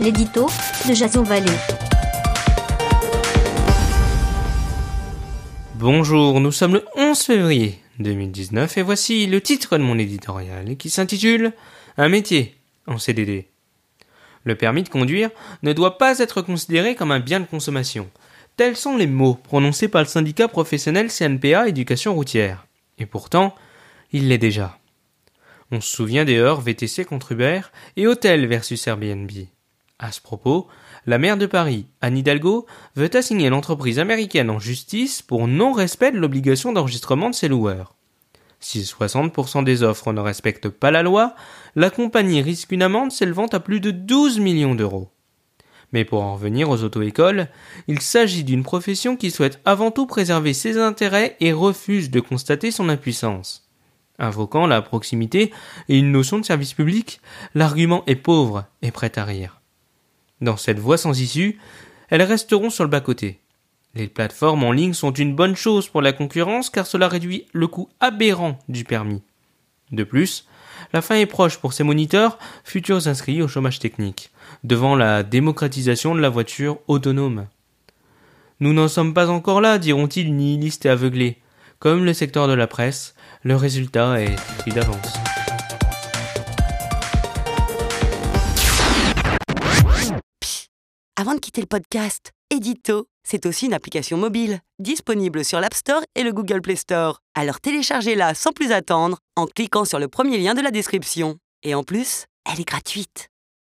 l'édito de Jason Vallée. Bonjour, nous sommes le 11 février 2019 et voici le titre de mon éditorial qui s'intitule Un métier en CDD. Le permis de conduire ne doit pas être considéré comme un bien de consommation. Tels sont les mots prononcés par le syndicat professionnel CNPA Éducation routière. Et pourtant, il l'est déjà. On se souvient des heures VTC contre Uber et Hôtel versus Airbnb. À ce propos, la maire de Paris, Anne Hidalgo, veut assigner l'entreprise américaine en justice pour non-respect de l'obligation d'enregistrement de ses loueurs. Si 60% des offres ne respectent pas la loi, la compagnie risque une amende s'élevant à plus de 12 millions d'euros. Mais pour en revenir aux auto-écoles, il s'agit d'une profession qui souhaite avant tout préserver ses intérêts et refuse de constater son impuissance. Invoquant la proximité et une notion de service public, l'argument est pauvre et prêt à rire. Dans cette voie sans issue, elles resteront sur le bas-côté. Les plateformes en ligne sont une bonne chose pour la concurrence car cela réduit le coût aberrant du permis. De plus, la fin est proche pour ces moniteurs, futurs inscrits au chômage technique, devant la démocratisation de la voiture autonome. Nous n'en sommes pas encore là, diront-ils nihilistes et aveuglés. Comme le secteur de la presse, le résultat est écrit d'avance. Avant de quitter le podcast, Edito, c'est aussi une application mobile, disponible sur l'App Store et le Google Play Store. Alors téléchargez-la sans plus attendre en cliquant sur le premier lien de la description. Et en plus, elle est gratuite.